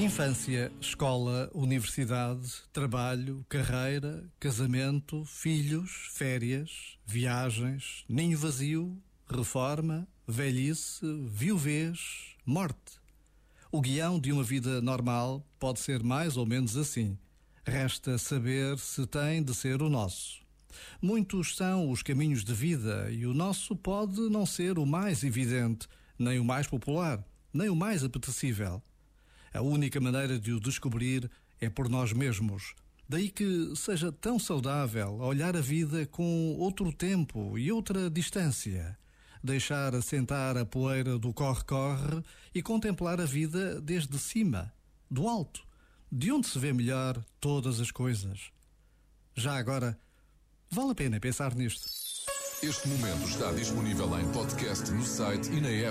Infância, escola, universidade, trabalho, carreira, casamento, filhos, férias, viagens, ninho vazio, reforma, velhice, viuvez, morte. O guião de uma vida normal pode ser mais ou menos assim. Resta saber se tem de ser o nosso. Muitos são os caminhos de vida e o nosso pode não ser o mais evidente, nem o mais popular, nem o mais apetecível. A única maneira de o descobrir é por nós mesmos. Daí que seja tão saudável olhar a vida com outro tempo e outra distância. Deixar assentar a poeira do corre-corre e contemplar a vida desde cima, do alto, de onde se vê melhor todas as coisas. Já agora, vale a pena pensar nisto. Este momento está disponível em podcast no site e na app.